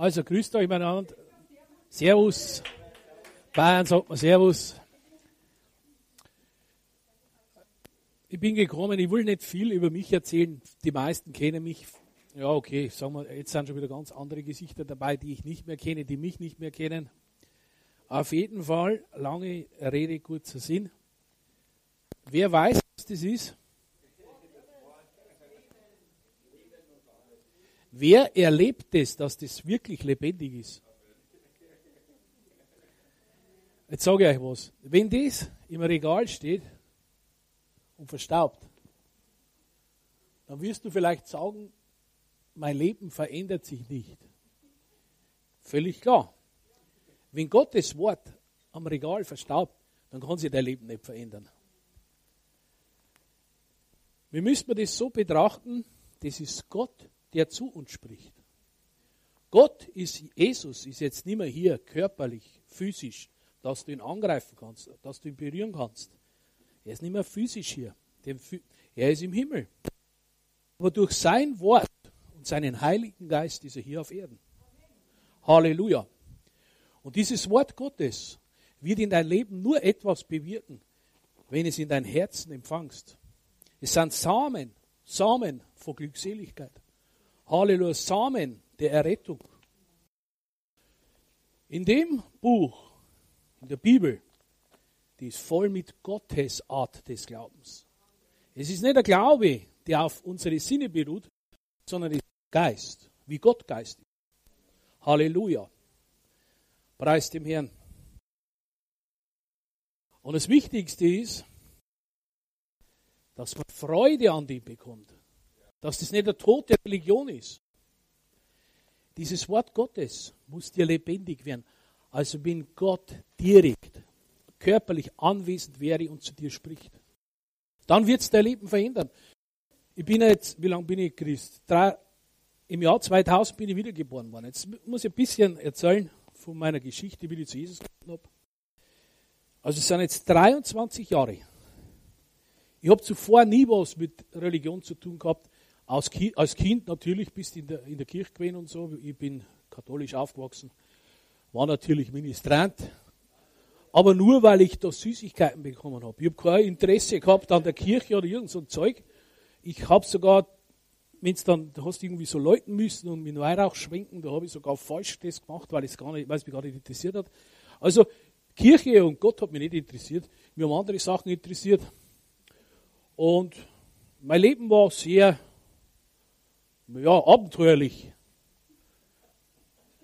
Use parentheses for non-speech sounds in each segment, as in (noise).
Also grüßt euch miteinander. Servus. Bayern sagt man Servus. Ich bin gekommen, ich will nicht viel über mich erzählen. Die meisten kennen mich. Ja, okay, sagen wir, jetzt sind schon wieder ganz andere Gesichter dabei, die ich nicht mehr kenne, die mich nicht mehr kennen. Auf jeden Fall, lange Rede, kurzer Sinn. Wer weiß, was das ist? Wer erlebt es, dass das wirklich lebendig ist? Jetzt sage ich euch was. Wenn das im Regal steht und verstaubt, dann wirst du vielleicht sagen, mein Leben verändert sich nicht. Völlig klar. Wenn Gottes Wort am Regal verstaubt, dann kann sich dein Leben nicht verändern. Wir müssen das so betrachten, das ist Gott, der zu uns spricht. Gott ist, Jesus ist jetzt nicht mehr hier körperlich, physisch, dass du ihn angreifen kannst, dass du ihn berühren kannst. Er ist nicht mehr physisch hier. Er ist im Himmel. Aber durch sein Wort und seinen Heiligen Geist ist er hier auf Erden. Halleluja. Und dieses Wort Gottes wird in dein Leben nur etwas bewirken, wenn es in dein Herzen empfangst. Es sind Samen, Samen von Glückseligkeit. Halleluja, Samen der Errettung. In dem Buch, in der Bibel, die ist voll mit Gottes Art des Glaubens. Es ist nicht der Glaube, der auf unsere Sinne beruht, sondern der Geist, wie Gott Geist ist. Halleluja. Preis dem Herrn. Und das Wichtigste ist, dass man Freude an dem bekommt dass das nicht der Tod der Religion ist. Dieses Wort Gottes muss dir lebendig werden. Also wenn Gott direkt, körperlich anwesend wäre und zu dir spricht. Dann wird es dein Leben verändern. Ich bin jetzt, wie lange bin ich Christ? Drei, Im Jahr 2000 bin ich wiedergeboren worden. Jetzt muss ich ein bisschen erzählen von meiner Geschichte, wie ich zu Jesus gekommen habe. Also es sind jetzt 23 Jahre. Ich habe zuvor nie was mit Religion zu tun gehabt. Als, Ki als Kind natürlich bist in der, in der Kirche gewesen und so. Ich bin katholisch aufgewachsen, war natürlich Ministrant. Aber nur, weil ich da Süßigkeiten bekommen habe. Ich habe kein Interesse gehabt an der Kirche oder irgend so ein Zeug. Ich habe sogar, wenn es dann, da hast du irgendwie so läuten müssen und mit Weihrauch schwenken, da habe ich sogar falsch das gemacht, weil es weil es mich gar nicht interessiert hat. Also, Kirche und Gott hat mich nicht interessiert. Mir haben andere Sachen interessiert. Und mein Leben war sehr ja, abenteuerlich.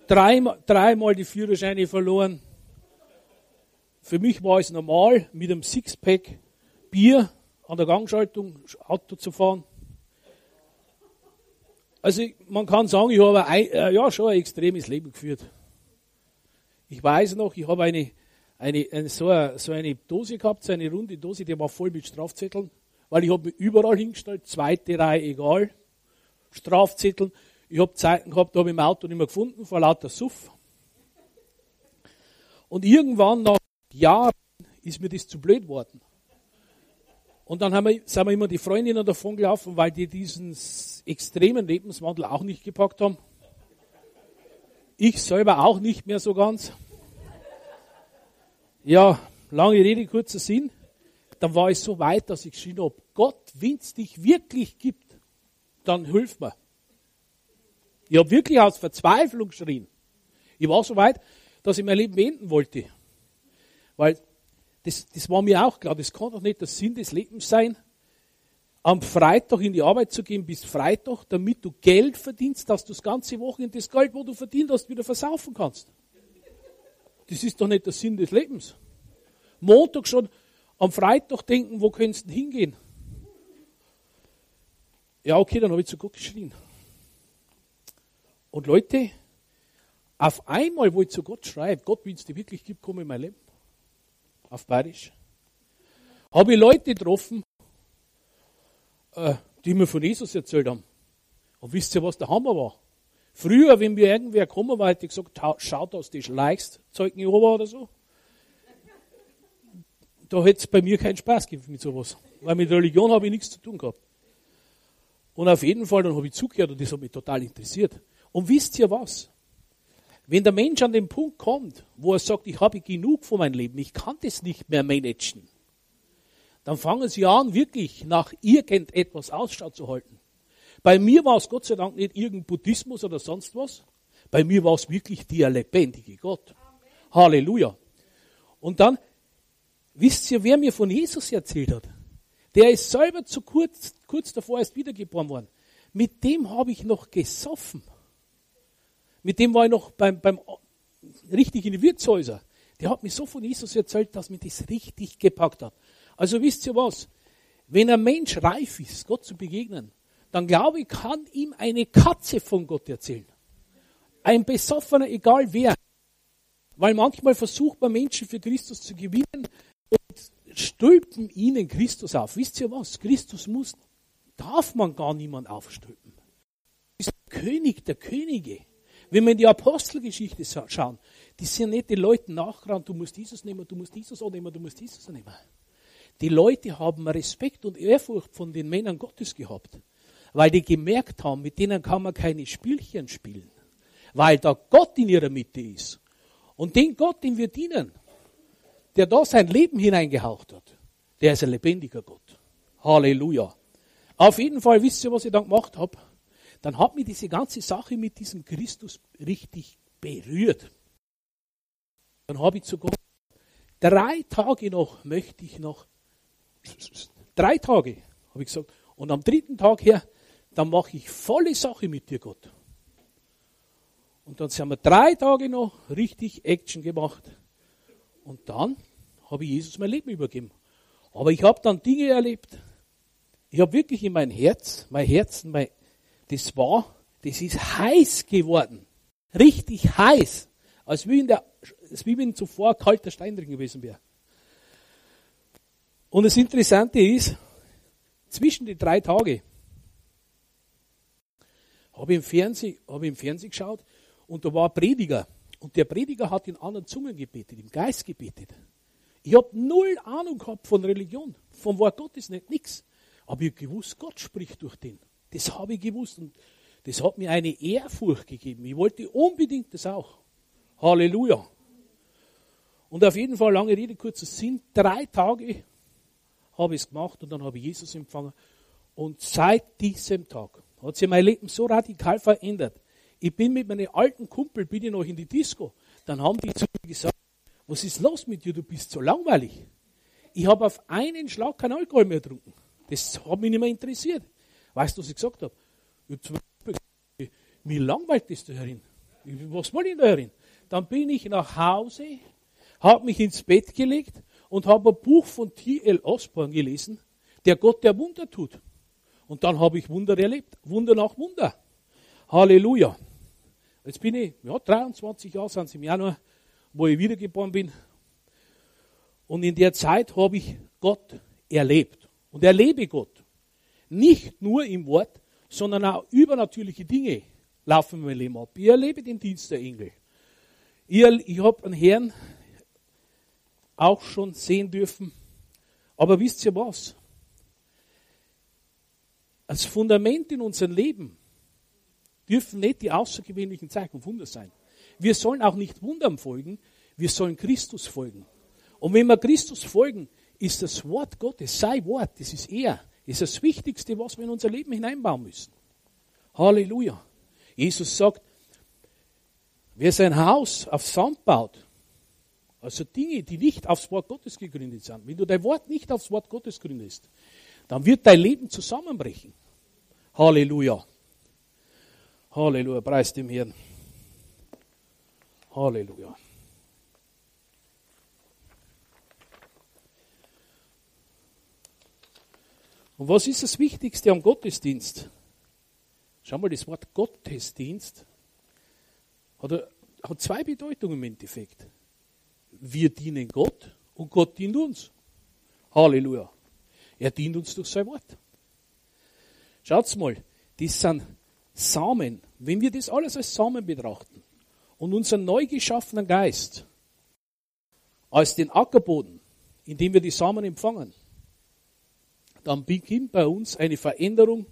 Dreimal, dreimal die Führerscheine verloren. Für mich war es normal, mit einem Sixpack Bier an der Gangschaltung Auto zu fahren. Also man kann sagen, ich habe ein, äh, ja, schon ein extremes Leben geführt. Ich weiß noch, ich habe eine, eine, eine, so, eine, so eine Dose gehabt, so eine runde Dose, die war voll mit Strafzetteln, weil ich habe mich überall hingestellt, zweite Reihe egal. Strafzetteln. Ich habe Zeiten gehabt, da habe ich im Auto nicht mehr gefunden, vor lauter Suff. Und irgendwann nach Jahren ist mir das zu blöd geworden. Und dann haben wir, sind wir immer die Freundinnen davon gelaufen, weil die diesen extremen Lebenswandel auch nicht gepackt haben. Ich selber auch nicht mehr so ganz. Ja, lange Rede, kurzer Sinn. Dann war es so weit, dass ich geschrien habe, Gott, wenn es dich wirklich gibt, dann hilf mir. Ich habe wirklich aus Verzweiflung geschrien. Ich war so weit, dass ich mein Leben beenden wollte. Weil das, das war mir auch klar, das kann doch nicht der Sinn des Lebens sein, am Freitag in die Arbeit zu gehen bis Freitag, damit du Geld verdienst, dass du das ganze Wochenende das Geld, wo du verdient hast, wieder versaufen kannst. Das ist doch nicht der Sinn des Lebens. Montag schon am Freitag denken, wo könntest du hingehen? Ja, okay, dann habe ich zu Gott geschrien. Und Leute, auf einmal, wo ich zu Gott schreibe, Gott, wenn es dir wirklich gibt, komm in mein Leben. Auf Bayerisch. Habe ich Leute getroffen, äh, die mir von Jesus erzählt haben. Und wisst ihr, was der Hammer war? Früher, wenn mir irgendwer gekommen war, hätte ich gesagt, schaut aus, die schleichst, Zeugen Jehova oder so. Da hätte es bei mir keinen Spaß gegeben mit sowas. Weil mit Religion habe ich nichts zu tun gehabt. Und auf jeden Fall, dann habe ich zugehört und das hat mich total interessiert. Und wisst ihr was? Wenn der Mensch an den Punkt kommt, wo er sagt, ich habe genug von meinem Leben, ich kann das nicht mehr managen, dann fangen sie an, wirklich nach irgendetwas Ausschau zu halten. Bei mir war es Gott sei Dank nicht irgendein Buddhismus oder sonst was. Bei mir war es wirklich der lebendige Gott. Amen. Halleluja. Und dann, wisst ihr, wer mir von Jesus erzählt hat? Der ist selber zu kurz, kurz davor erst wiedergeboren worden. Mit dem habe ich noch gesoffen. Mit dem war ich noch beim, beim richtig in die Wirtshäuser. Der hat mir so von Jesus erzählt, dass mir das richtig gepackt hat. Also wisst ihr was? Wenn ein Mensch reif ist, Gott zu begegnen, dann glaube ich, kann ihm eine Katze von Gott erzählen. Ein Besoffener, egal wer. Weil manchmal versucht man Menschen für Christus zu gewinnen stülpen ihnen Christus auf. Wisst ihr was? Christus muss, darf man gar niemand aufstülpen. Er ist der König der Könige. Wenn wir in die Apostelgeschichte schauen, die sind nicht den Leuten nachgerannt, du musst dieses nehmen, du musst dieses nehmen, du musst dieses nehmen. Die Leute haben Respekt und Ehrfurcht von den Männern Gottes gehabt, weil die gemerkt haben, mit denen kann man keine Spielchen spielen, weil da Gott in ihrer Mitte ist. Und den Gott, den wir dienen, der da sein Leben hineingehaucht hat, der ist ein lebendiger Gott. Halleluja. Auf jeden Fall, wisst ihr, was ich dann gemacht habe? dann hat mich diese ganze Sache mit diesem Christus richtig berührt. Dann habe ich zu Gott, drei Tage noch möchte ich noch, drei Tage, habe ich gesagt, und am dritten Tag her, dann mache ich volle Sache mit dir, Gott. Und dann haben wir drei Tage noch richtig Action gemacht. Und dann habe ich Jesus mein Leben übergeben. Aber ich habe dann Dinge erlebt. Ich habe wirklich in mein Herz, mein Herzen, mein das war, das ist heiß geworden. Richtig heiß. Als wie, in der, als wie wenn zuvor kalter Stein drin gewesen wäre. Und das Interessante ist, zwischen die drei Tage habe ich im Fernsehen, ich im Fernsehen geschaut und da war ein Prediger. Und der Prediger hat in anderen Zungen gebetet, im Geist gebetet. Ich habe null Ahnung gehabt von Religion, vom Wort Gottes nicht, nichts. Aber ich habe gewusst, Gott spricht durch den. Das habe ich gewusst und das hat mir eine Ehrfurcht gegeben. Ich wollte unbedingt das auch. Halleluja. Und auf jeden Fall, lange Rede, kurzer Sinn, drei Tage habe ich es gemacht und dann habe ich Jesus empfangen. Und seit diesem Tag hat sich mein Leben so radikal verändert. Ich bin mit meinem alten Kumpel, bin ich noch in die Disco. Dann haben die zu mir gesagt, was ist los mit dir, du bist so langweilig. Ich habe auf einen Schlag kein Alkohol mehr getrunken. Das hat mich nicht mehr interessiert. Weißt du, was ich gesagt habe? Ich mir langweilt das da herin. Was wollte ich da herin? Dann bin ich nach Hause, habe mich ins Bett gelegt und habe ein Buch von T.L. Osborne gelesen, der Gott, der Wunder tut. Und dann habe ich Wunder erlebt. Wunder nach Wunder. Halleluja. Jetzt bin ich, ja, 23 Jahre sind es im Januar, wo ich wiedergeboren bin. Und in der Zeit habe ich Gott erlebt. Und erlebe Gott. Nicht nur im Wort, sondern auch übernatürliche Dinge laufen in meinem Leben ab. Ich erlebe den Dienst der Engel. Ich, ich habe einen Herrn auch schon sehen dürfen. Aber wisst ihr was? Als Fundament in unserem Leben dürfen nicht die außergewöhnlichen Zeichen und Wunder sein. Wir sollen auch nicht Wundern folgen, wir sollen Christus folgen. Und wenn wir Christus folgen, ist das Wort Gottes, sein Wort, das ist er ist das Wichtigste, was wir in unser Leben hineinbauen müssen. Halleluja. Jesus sagt, wer sein Haus auf Sand baut, also Dinge, die nicht aufs Wort Gottes gegründet sind, wenn du dein Wort nicht aufs Wort Gottes gründest, dann wird dein Leben zusammenbrechen. Halleluja. Halleluja, preis dem Herrn. Halleluja. Und was ist das Wichtigste am Gottesdienst? Schau mal, das Wort Gottesdienst hat, hat zwei Bedeutungen im Endeffekt. Wir dienen Gott und Gott dient uns. Halleluja. Er dient uns durch sein Wort. Schaut's mal, das sind Samen. Wenn wir das alles als Samen betrachten und unseren neu geschaffenen Geist als den Ackerboden, in dem wir die Samen empfangen, dann beginnt bei uns eine Veränderung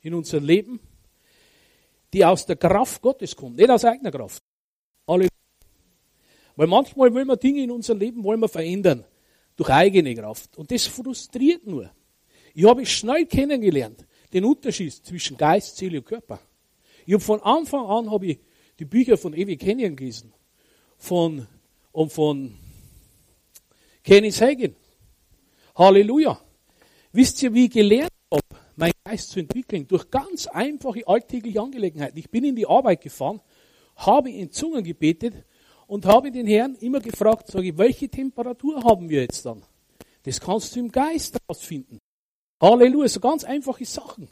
in unserem Leben, die aus der Kraft Gottes kommt, nicht aus eigener Kraft. Alle. Weil manchmal wollen wir Dinge in unserem Leben wollen wir verändern. Durch eigene Kraft. Und das frustriert nur. Ich habe schnell kennengelernt, den Unterschied zwischen Geist, Seele und Körper. Ich habe von Anfang an habe ich die Bücher von Evi Kenyon gelesen. Von, und von Kenny Sagan. Halleluja. Wisst ihr, wie ich gelernt habe, meinen Geist zu entwickeln? Durch ganz einfache alltägliche Angelegenheiten. Ich bin in die Arbeit gefahren, habe in Zungen gebetet und habe den Herrn immer gefragt, sage ich, welche Temperatur haben wir jetzt dann? Das kannst du im Geist herausfinden. Halleluja, so ganz einfache Sachen.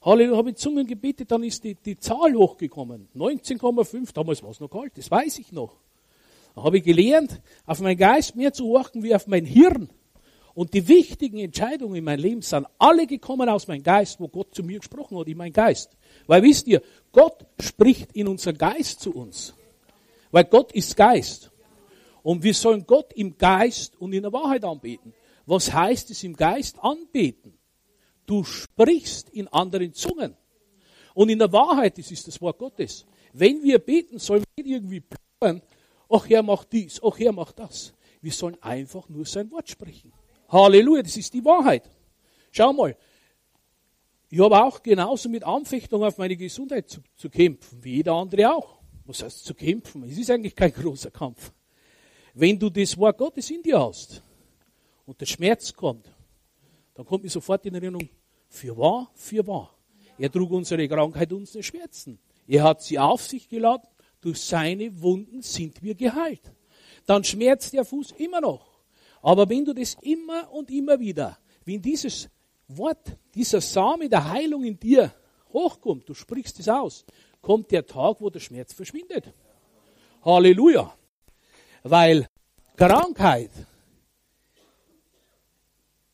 Halleluja, habe in Zungen gebetet, dann ist die, die Zahl hochgekommen. 19,5, damals war es noch kalt, das weiß ich noch. Dann habe ich gelernt, auf meinen Geist mehr zu horchen wie auf mein Hirn. Und die wichtigen Entscheidungen in meinem Leben sind alle gekommen aus meinem Geist, wo Gott zu mir gesprochen hat, in meinem Geist. Weil wisst ihr, Gott spricht in unseren Geist zu uns. Weil Gott ist Geist. Und wir sollen Gott im Geist und in der Wahrheit anbeten. Was heißt es im Geist anbeten? Du sprichst in anderen Zungen. Und in der Wahrheit, das ist das Wort Gottes. Wenn wir beten, sollen wir nicht irgendwie plaudern, ach Herr, mach dies, ach Herr, mach das. Wir sollen einfach nur sein Wort sprechen. Halleluja, das ist die Wahrheit. Schau mal, ich habe auch genauso mit Anfechtung auf meine Gesundheit zu, zu, kämpfen, wie jeder andere auch. Was heißt zu kämpfen? Es ist eigentlich kein großer Kampf. Wenn du das Wort Gottes in dir hast und der Schmerz kommt, dann kommt mir sofort in Erinnerung, für wahr, für wahr. Er trug unsere Krankheit, unsere Schmerzen. Er hat sie auf sich geladen. Durch seine Wunden sind wir geheilt. Dann schmerzt der Fuß immer noch. Aber wenn du das immer und immer wieder, wenn dieses Wort, dieser Same der Heilung in dir hochkommt, du sprichst es aus, kommt der Tag, wo der Schmerz verschwindet. Halleluja. Weil Krankheit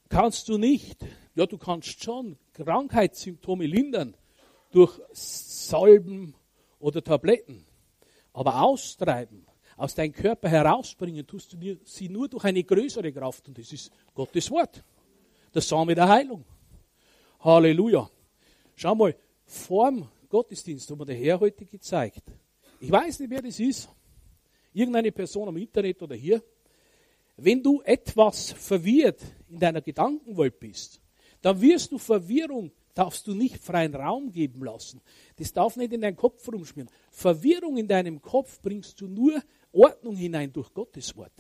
kannst du nicht, ja, du kannst schon Krankheitssymptome lindern durch Salben oder Tabletten, aber austreiben aus deinem Körper herausbringen, tust du sie nur durch eine größere Kraft und das ist Gottes Wort. Der Same der Heilung. Halleluja. Schau mal, vorm Gottesdienst hat mir der Herr heute gezeigt. Ich weiß nicht, wer das ist. Irgendeine Person am Internet oder hier. Wenn du etwas verwirrt in deiner Gedankenwelt bist, dann wirst du Verwirrung darfst du nicht freien Raum geben lassen. Das darf nicht in deinen Kopf rumschmieren. Verwirrung in deinem Kopf bringst du nur Ordnung hinein durch Gottes Wort.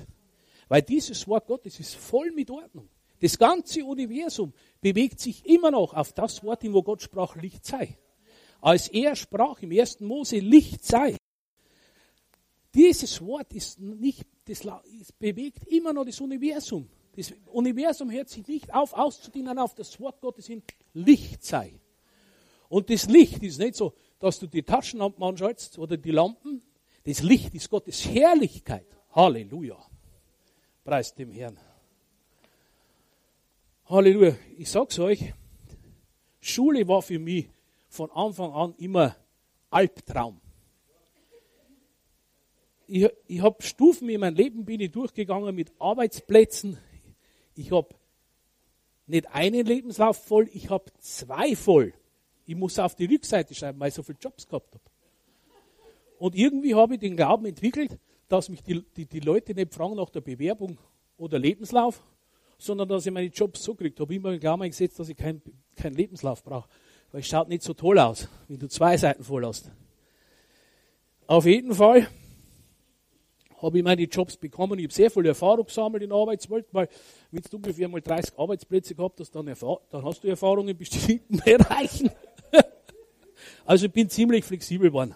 Weil dieses Wort Gottes ist voll mit Ordnung. Das ganze Universum bewegt sich immer noch auf das Wort hin, wo Gott sprach, Licht sei. Als er sprach im ersten Mose, Licht sei. Dieses Wort ist nicht, das bewegt immer noch das Universum. Das Universum hört sich nicht auf, auszudienen auf das Wort Gottes hin, Licht sei. Und das Licht ist nicht so, dass du die Taschenlampen anschaltest oder die Lampen. Das Licht ist Gottes Herrlichkeit. Halleluja. Preis dem Herrn. Halleluja. Ich sag's euch, Schule war für mich von Anfang an immer Albtraum. Ich, ich habe Stufen in meinem Leben bin ich durchgegangen mit Arbeitsplätzen, ich habe nicht einen Lebenslauf voll, ich habe zwei voll. Ich muss auf die Rückseite schreiben, weil ich so viele Jobs gehabt habe. Und irgendwie habe ich den Glauben entwickelt, dass mich die, die, die Leute nicht fragen nach der Bewerbung oder Lebenslauf, sondern dass ich meine Jobs so kriege. Ich habe immer den Glauben gesetzt, dass ich keinen kein Lebenslauf brauche. Weil es schaut nicht so toll aus, wenn du zwei Seiten voll hast. Auf jeden Fall habe ich meine Jobs bekommen. Ich habe sehr viel Erfahrung gesammelt in der Arbeitswelt, weil wenn du ungefähr mal 30 Arbeitsplätze gehabt hast, dann, dann hast du Erfahrung in bestimmten Bereichen. (laughs) also ich bin ziemlich flexibel geworden.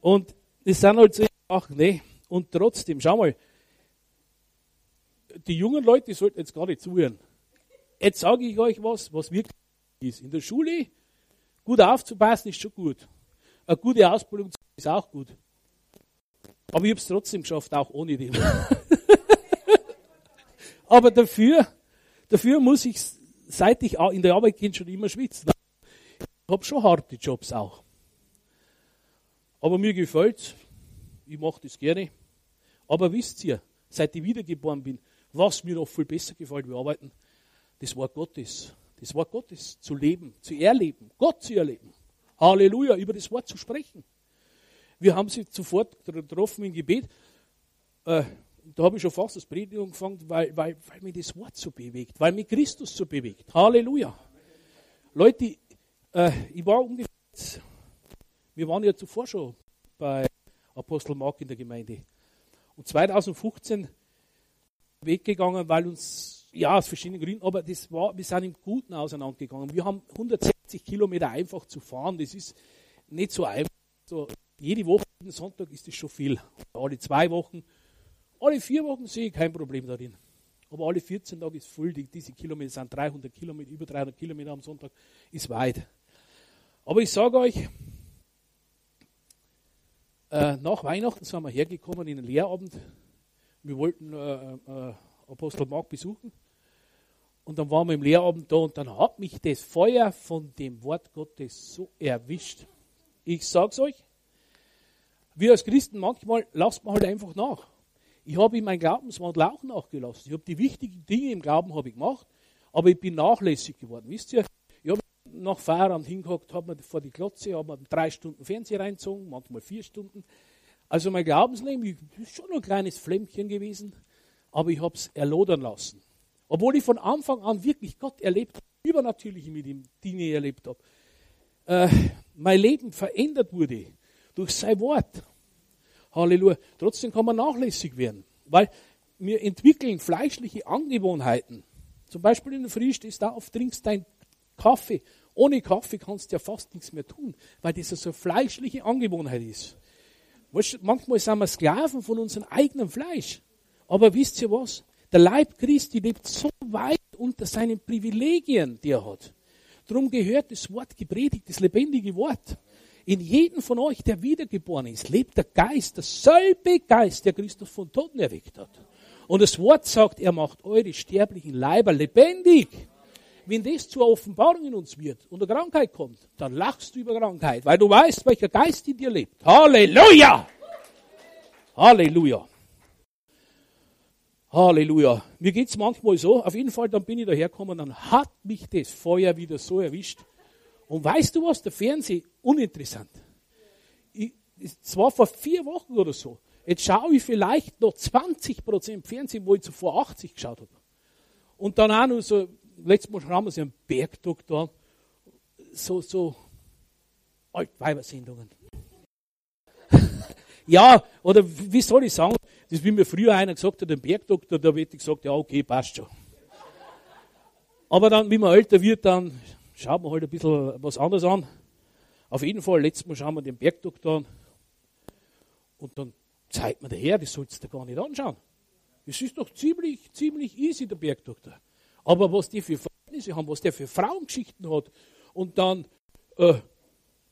Und das sind halt so Sachen, ne? Und trotzdem, schau mal, die jungen Leute sollten jetzt gar nicht zuhören. Jetzt sage ich euch was, was wirklich ist. In der Schule gut aufzupassen ist schon gut. Eine gute Ausbildung ist auch gut. Aber ich habe es trotzdem geschafft, auch ohne den. (laughs) Aber dafür, dafür muss ich, seit ich in der Arbeit gehe, schon immer schwitzen. Ich habe schon harte Jobs auch. Aber mir gefällt Ich mache das gerne. Aber wisst ihr, seit ich wiedergeboren bin, was mir noch viel besser gefällt wie arbeiten, das Wort Gottes. Das Wort Gottes zu leben, zu erleben, Gott zu erleben. Halleluja, über das Wort zu sprechen. Wir haben sie sofort getroffen im Gebet. Äh, da habe ich schon fast das Predigen angefangen, weil, weil, weil mich das Wort so bewegt, weil mich Christus so bewegt. Halleluja. Leute, äh, ich war ungefähr, wir waren ja zuvor schon bei Apostel Mark in der Gemeinde. Und 2015 weggegangen, weil uns, ja, aus verschiedenen Gründen, aber das war, wir sind im Guten auseinandergegangen. Wir haben 160 Kilometer einfach zu fahren, das ist nicht so einfach. So, jede Woche, jeden Sonntag ist das schon viel. Alle zwei Wochen, alle vier Wochen sehe ich kein Problem darin. Aber alle 14 Tage ist voll. Die, diese Kilometer sind 300 Kilometer, über 300 Kilometer am Sonntag, ist weit. Aber ich sage euch, äh, nach Weihnachten sind wir hergekommen in den Lehrabend wir wollten äh, äh, Apostel Mark besuchen. Und dann waren wir im Lehrabend da und dann hat mich das Feuer von dem Wort Gottes so erwischt. Ich sag's euch, wir als Christen manchmal lassen wir halt einfach nach. Ich habe in meinem Glaubenswandel auch nachgelassen. Ich habe die wichtigen Dinge im Glauben ich gemacht, aber ich bin nachlässig geworden. Wisst ihr, nach Feierabend hingehockt, habe mir vor die Klotze, habe mir drei Stunden Fernseher reinzogen, manchmal vier Stunden. Also mein Glaubensleben ist schon ein kleines Flämmchen gewesen, aber ich habe es erlodern lassen. Obwohl ich von Anfang an wirklich Gott erlebt habe, übernatürliche mit ihm Dinge erlebt habe. Äh, mein Leben verändert wurde durch sein Wort. Halleluja. Trotzdem kann man nachlässig werden, weil wir entwickeln fleischliche Angewohnheiten. Zum Beispiel in der Früh stehst du auf, trinkst deinen Kaffee. Ohne Kaffee kannst du ja fast nichts mehr tun, weil das so eine fleischliche Angewohnheit ist. Manchmal sind wir Sklaven von unserem eigenen Fleisch. Aber wisst ihr was? Der Leib Christi lebt so weit unter seinen Privilegien, die er hat. Darum gehört das Wort gepredigt, das lebendige Wort. In jedem von euch, der wiedergeboren ist, lebt der Geist, derselbe Geist, der Christus von Toten erweckt hat. Und das Wort sagt, er macht eure sterblichen Leiber lebendig. Wenn das zur Offenbarung in uns wird und eine Krankheit kommt, dann lachst du über Krankheit, weil du weißt, welcher Geist in dir lebt. Halleluja! Halleluja! Halleluja. Mir geht es manchmal so, auf jeden Fall, dann bin ich dahergekommen, dann hat mich das Feuer wieder so erwischt. Und weißt du was, der Fernseh, uninteressant. Es war vor vier Wochen oder so. Jetzt schaue ich vielleicht noch 20 Prozent Fernsehen, wo ich zuvor 80 geschaut habe. Und dann auch noch so letztes Mal haben wir sie einen Bergdoktor, so, so Altweibersendungen. (laughs) ja, oder wie soll ich sagen, das wie mir früher einer gesagt hat, den Bergdoktor, da wird gesagt, ja, okay, passt schon. Aber dann, wie man älter wird, dann schaut man halt ein bisschen was anderes an. Auf jeden Fall, letztes Mal schauen wir den Bergdoktor an. Und dann zeigt man daher, das sollst du gar nicht anschauen. Es ist doch ziemlich, ziemlich easy, der Bergdoktor. Aber was die für Verhältnisse haben, was der für Frauengeschichten hat und dann äh,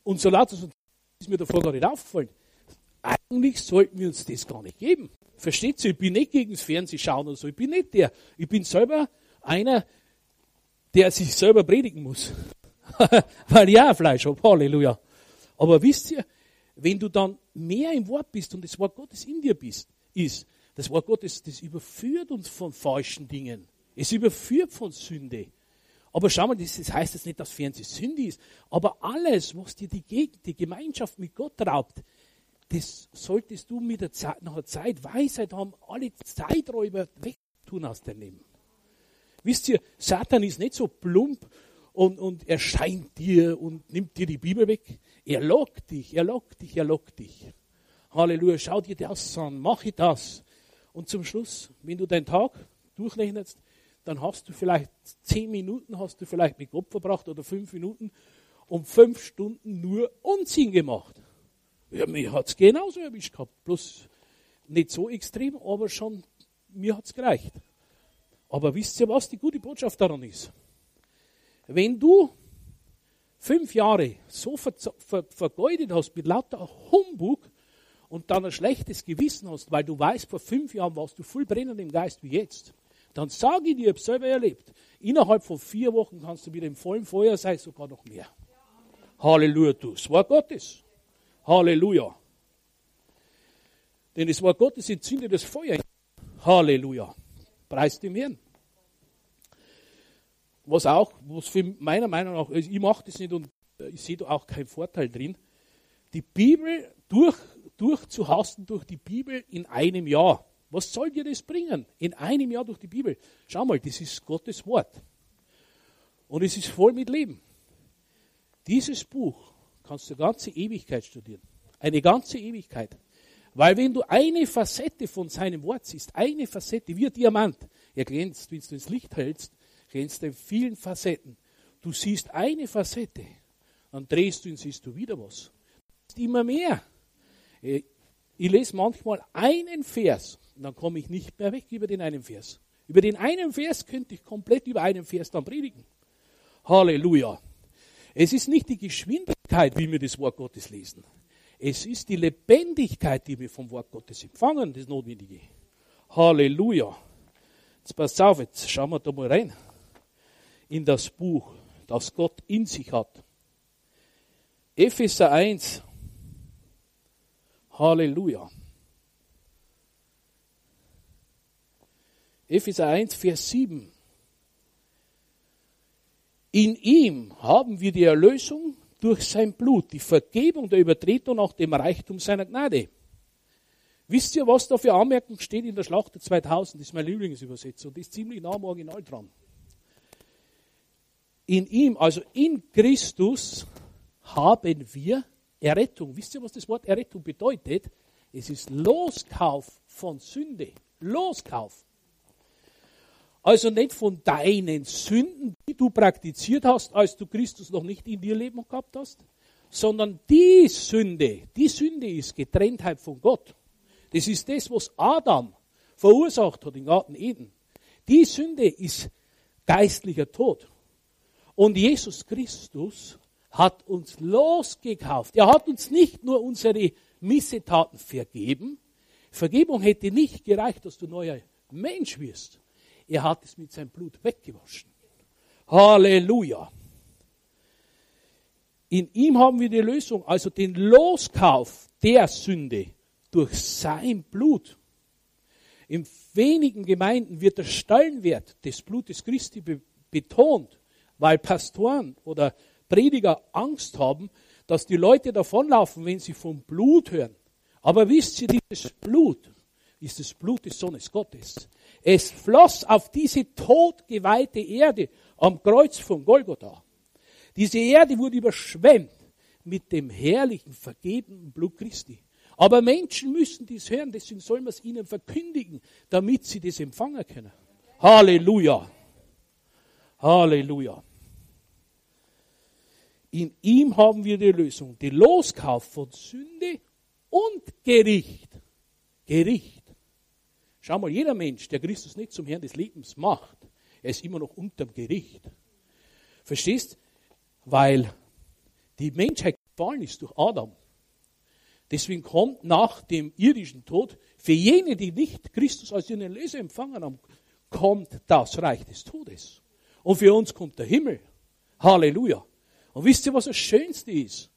und so lauter ist mir davor gar nicht aufgefallen. Eigentlich sollten wir uns das gar nicht geben. Versteht ihr? Ich bin nicht gegen das Fernsehschauen oder so. Ich bin nicht der. Ich bin selber einer, der sich selber predigen muss. (laughs) Weil ich auch Fleisch habe. Halleluja. Aber wisst ihr, wenn du dann mehr im Wort bist und das Wort Gottes in dir bist, ist, das Wort Gottes, das überführt uns von falschen Dingen. Es überführt von Sünde. Aber schau mal, das heißt jetzt nicht, dass Fernsehen Sünde ist. Aber alles, was dir die, Gegend, die Gemeinschaft mit Gott raubt, das solltest du mit der Zeit, nach der Zeit Weisheit haben, alle Zeiträuber wegtun aus deinem Leben. Wisst ihr, Satan ist nicht so plump und, und erscheint dir und nimmt dir die Bibel weg. Er lockt dich, er lockt dich, er lockt dich. Halleluja, schau dir das an, mache das. Und zum Schluss, wenn du deinen Tag durchrechnest, dann hast du vielleicht zehn Minuten hast du vielleicht mit Gott verbracht oder fünf Minuten und fünf Stunden nur Unsinn gemacht. Ja, mir hat es genauso erwischt gehabt. Bloß nicht so extrem, aber schon, mir hat es gereicht. Aber wisst ihr, was die gute Botschaft daran ist? Wenn du fünf Jahre so ver ver vergeudet hast mit lauter Humbug und dann ein schlechtes Gewissen hast, weil du weißt, vor fünf Jahren warst du voll brennend im Geist wie jetzt, dann sage ich dir, ich habe selber erlebt, innerhalb von vier Wochen kannst du wieder im vollen Feuer sein, sogar noch mehr. Halleluja, du. Das Wort Gottes. Halleluja. Denn das Wort Gottes entzündet das Feuer. Halleluja. Preis dem Herrn. Was auch, was für meiner Meinung nach, also ich mache das nicht und ich sehe da auch keinen Vorteil drin, die Bibel durch, durchzuhasten durch die Bibel in einem Jahr. Was soll dir das bringen? In einem Jahr durch die Bibel. Schau mal, das ist Gottes Wort. Und es ist voll mit Leben. Dieses Buch kannst du ganze Ewigkeit studieren. Eine ganze Ewigkeit. Weil wenn du eine Facette von seinem Wort siehst, eine Facette, wie ein Diamant, er glänzt, wenn du ins Licht hältst, glänzt er in vielen Facetten. Du siehst eine Facette, dann drehst du ihn, siehst du wieder was. Immer mehr. Äh, ich lese manchmal einen Vers und dann komme ich nicht mehr weg über den einen Vers. Über den einen Vers könnte ich komplett über einen Vers dann predigen. Halleluja. Es ist nicht die Geschwindigkeit, wie wir das Wort Gottes lesen. Es ist die Lebendigkeit, die wir vom Wort Gottes empfangen, das Notwendige. Halleluja. Jetzt pass auf, jetzt schauen wir da mal rein in das Buch, das Gott in sich hat. Epheser 1. Halleluja. Epheser 1, Vers 7. In ihm haben wir die Erlösung durch sein Blut, die Vergebung der Übertretung nach dem Reichtum seiner Gnade. Wisst ihr, was da für Anmerkung steht in der Schlachter 2000? Das ist meine Lieblingsübersetzung. Die ist ziemlich nah am Original dran. In ihm, also in Christus, haben wir Errettung. Wisst ihr, was das Wort Errettung bedeutet? Es ist Loskauf von Sünde. Loskauf. Also nicht von deinen Sünden, die du praktiziert hast, als du Christus noch nicht in dir Leben gehabt hast, sondern die Sünde, die Sünde ist Getrenntheit von Gott. Das ist das, was Adam verursacht hat im Garten Eden. Die Sünde ist geistlicher Tod. Und Jesus Christus hat uns losgekauft. Er hat uns nicht nur unsere Missetaten vergeben. Vergebung hätte nicht gereicht, dass du neuer Mensch wirst. Er hat es mit seinem Blut weggewaschen. Halleluja. In ihm haben wir die Lösung, also den Loskauf der Sünde durch sein Blut. In wenigen Gemeinden wird der Stellenwert des Blutes Christi be betont, weil Pastoren oder Prediger Angst haben, dass die Leute davonlaufen, wenn sie vom Blut hören. Aber wisst ihr, dieses Blut ist das Blut des Sohnes Gottes. Es floss auf diese totgeweihte Erde am Kreuz von Golgotha. Diese Erde wurde überschwemmt mit dem herrlichen, vergebenen Blut Christi. Aber Menschen müssen dies hören, deswegen soll man es ihnen verkündigen, damit sie das empfangen können. Halleluja. Halleluja. In ihm haben wir die Lösung, die Loskauf von Sünde und Gericht. Gericht. Schau mal, jeder Mensch, der Christus nicht zum Herrn des Lebens macht, er ist immer noch unterm Gericht. Verstehst? Weil die Menschheit gefallen ist durch Adam. Deswegen kommt nach dem irdischen Tod für jene, die nicht Christus als ihren Erlöser empfangen haben, kommt das Reich des Todes. Und für uns kommt der Himmel. Halleluja. Und wisst ihr, was das Schönste ist?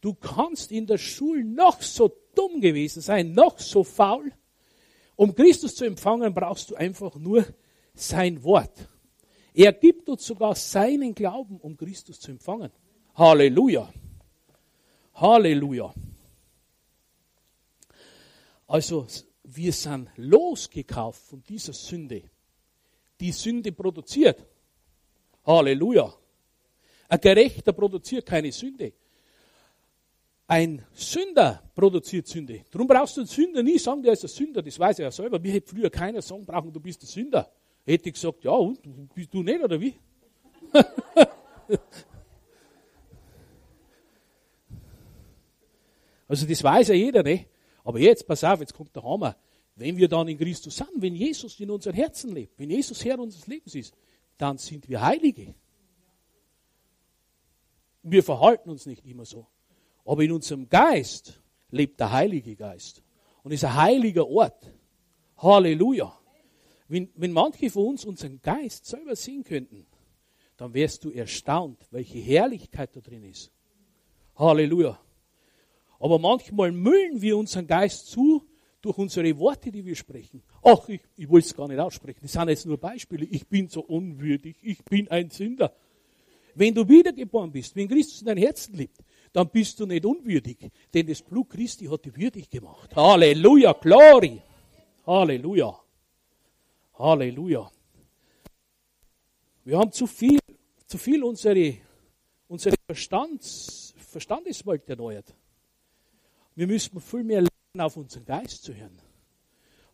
Du kannst in der Schule noch so dumm gewesen sein, noch so faul. Um Christus zu empfangen, brauchst du einfach nur sein Wort. Er gibt uns sogar seinen Glauben, um Christus zu empfangen. Halleluja. Halleluja. Also, wir sind losgekauft von dieser Sünde. Die Sünde produziert. Halleluja. Ein Gerechter produziert keine Sünde. Ein Sünder produziert Sünde. Darum brauchst du einen Sünder nie sagen, der ist ein Sünder. Das weiß er ja selber. Mir hätte früher keiner sagen brauchen, du bist ein Sünder. Hätte ich gesagt, ja, und? Bist du nicht, oder wie? (laughs) also das weiß ja jeder, ne? Aber jetzt, pass auf, jetzt kommt der Hammer. Wenn wir dann in Christus sind, wenn Jesus in unseren Herzen lebt, wenn Jesus Herr unseres Lebens ist, dann sind wir Heilige. Wir verhalten uns nicht immer so. Aber in unserem Geist lebt der Heilige Geist. Und ist ein heiliger Ort. Halleluja. Wenn, wenn manche von uns unseren Geist selber sehen könnten, dann wärst du erstaunt, welche Herrlichkeit da drin ist. Halleluja. Aber manchmal müllen wir unseren Geist zu durch unsere Worte, die wir sprechen. Ach, ich, ich will es gar nicht aussprechen. Das sind jetzt nur Beispiele. Ich bin so unwürdig. Ich bin ein Sünder. Wenn du wiedergeboren bist, wenn Christus in dein Herzen lebt, dann bist du nicht unwürdig, denn das Blut Christi hat dich würdig gemacht. Halleluja, Glory. Halleluja. Halleluja. Wir haben zu viel, zu viel unsere, unsere Verstands, Verstandeswelt erneuert. Wir müssen viel mehr lernen, auf unseren Geist zu hören.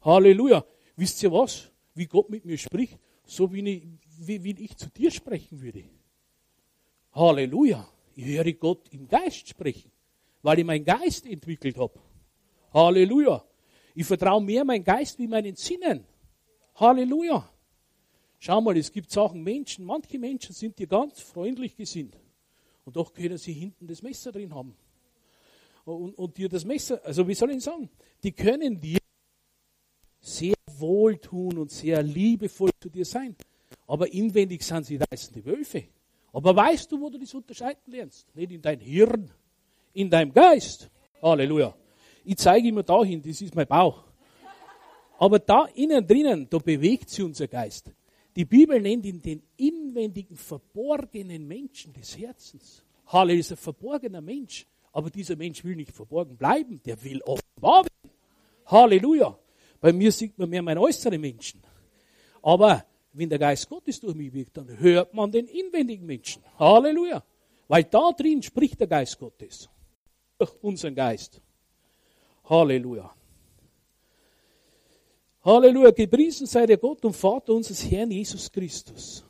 Halleluja. Wisst ihr was? Wie Gott mit mir spricht, so wie ich, wie, wie ich zu dir sprechen würde. Halleluja. Ich höre Gott im Geist sprechen, weil ich meinen Geist entwickelt habe. Halleluja. Ich vertraue mehr meinem Geist wie meinen Sinnen. Halleluja. Schau mal, es gibt Sachen, Menschen, manche Menschen sind dir ganz freundlich gesinnt. Und doch können sie hinten das Messer drin haben. Und, und dir das Messer, also wie soll ich sagen, die können dir sehr wohltun und sehr liebevoll zu dir sein. Aber inwendig sind sie reißende Wölfe. Aber weißt du, wo du das unterscheiden lernst? Nicht in dein Hirn, in deinem Geist. Halleluja. Ich zeige immer dahin, das ist mein Bauch. Aber da innen drinnen, da bewegt sich unser Geist. Die Bibel nennt ihn den inwendigen, verborgenen Menschen des Herzens. Halleluja ist ein verborgener Mensch. Aber dieser Mensch will nicht verborgen bleiben, der will offenbar werden. Halleluja. Bei mir sieht man mehr meinen äußeren Menschen. Aber wenn der Geist Gottes durch mich wirkt, dann hört man den inwendigen Menschen. Halleluja. Weil da drin spricht der Geist Gottes. Durch unseren Geist. Halleluja. Halleluja. Gepriesen sei der Gott und Vater unseres Herrn Jesus Christus,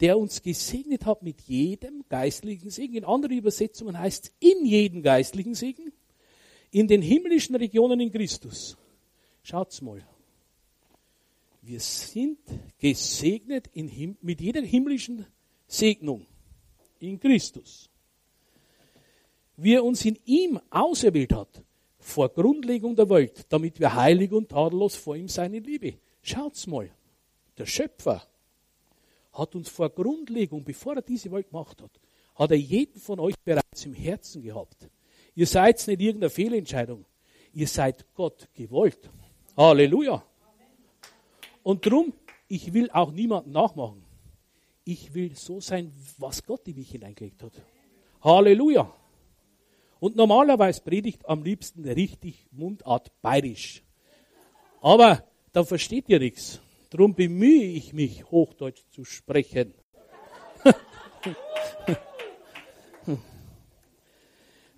der uns gesegnet hat mit jedem geistlichen Segen. In anderen Übersetzungen heißt es in jedem geistlichen Segen. In den himmlischen Regionen in Christus. Schaut's mal. Wir sind gesegnet in, mit jeder himmlischen Segnung in Christus. Wie er uns in ihm auserwählt hat, vor Grundlegung der Welt, damit wir heilig und tadellos vor ihm seine Liebe. Schaut's mal, der Schöpfer hat uns vor Grundlegung, bevor er diese Welt gemacht hat, hat er jeden von euch bereits im Herzen gehabt. Ihr seid nicht irgendeine Fehlentscheidung. Ihr seid Gott gewollt. Halleluja. Und drum, ich will auch niemanden nachmachen. Ich will so sein, was Gott in mich hineingelegt hat. Halleluja. Und normalerweise predigt am liebsten richtig Mundart bayerisch. Aber da versteht ihr nichts. Darum bemühe ich mich, Hochdeutsch zu sprechen. (laughs)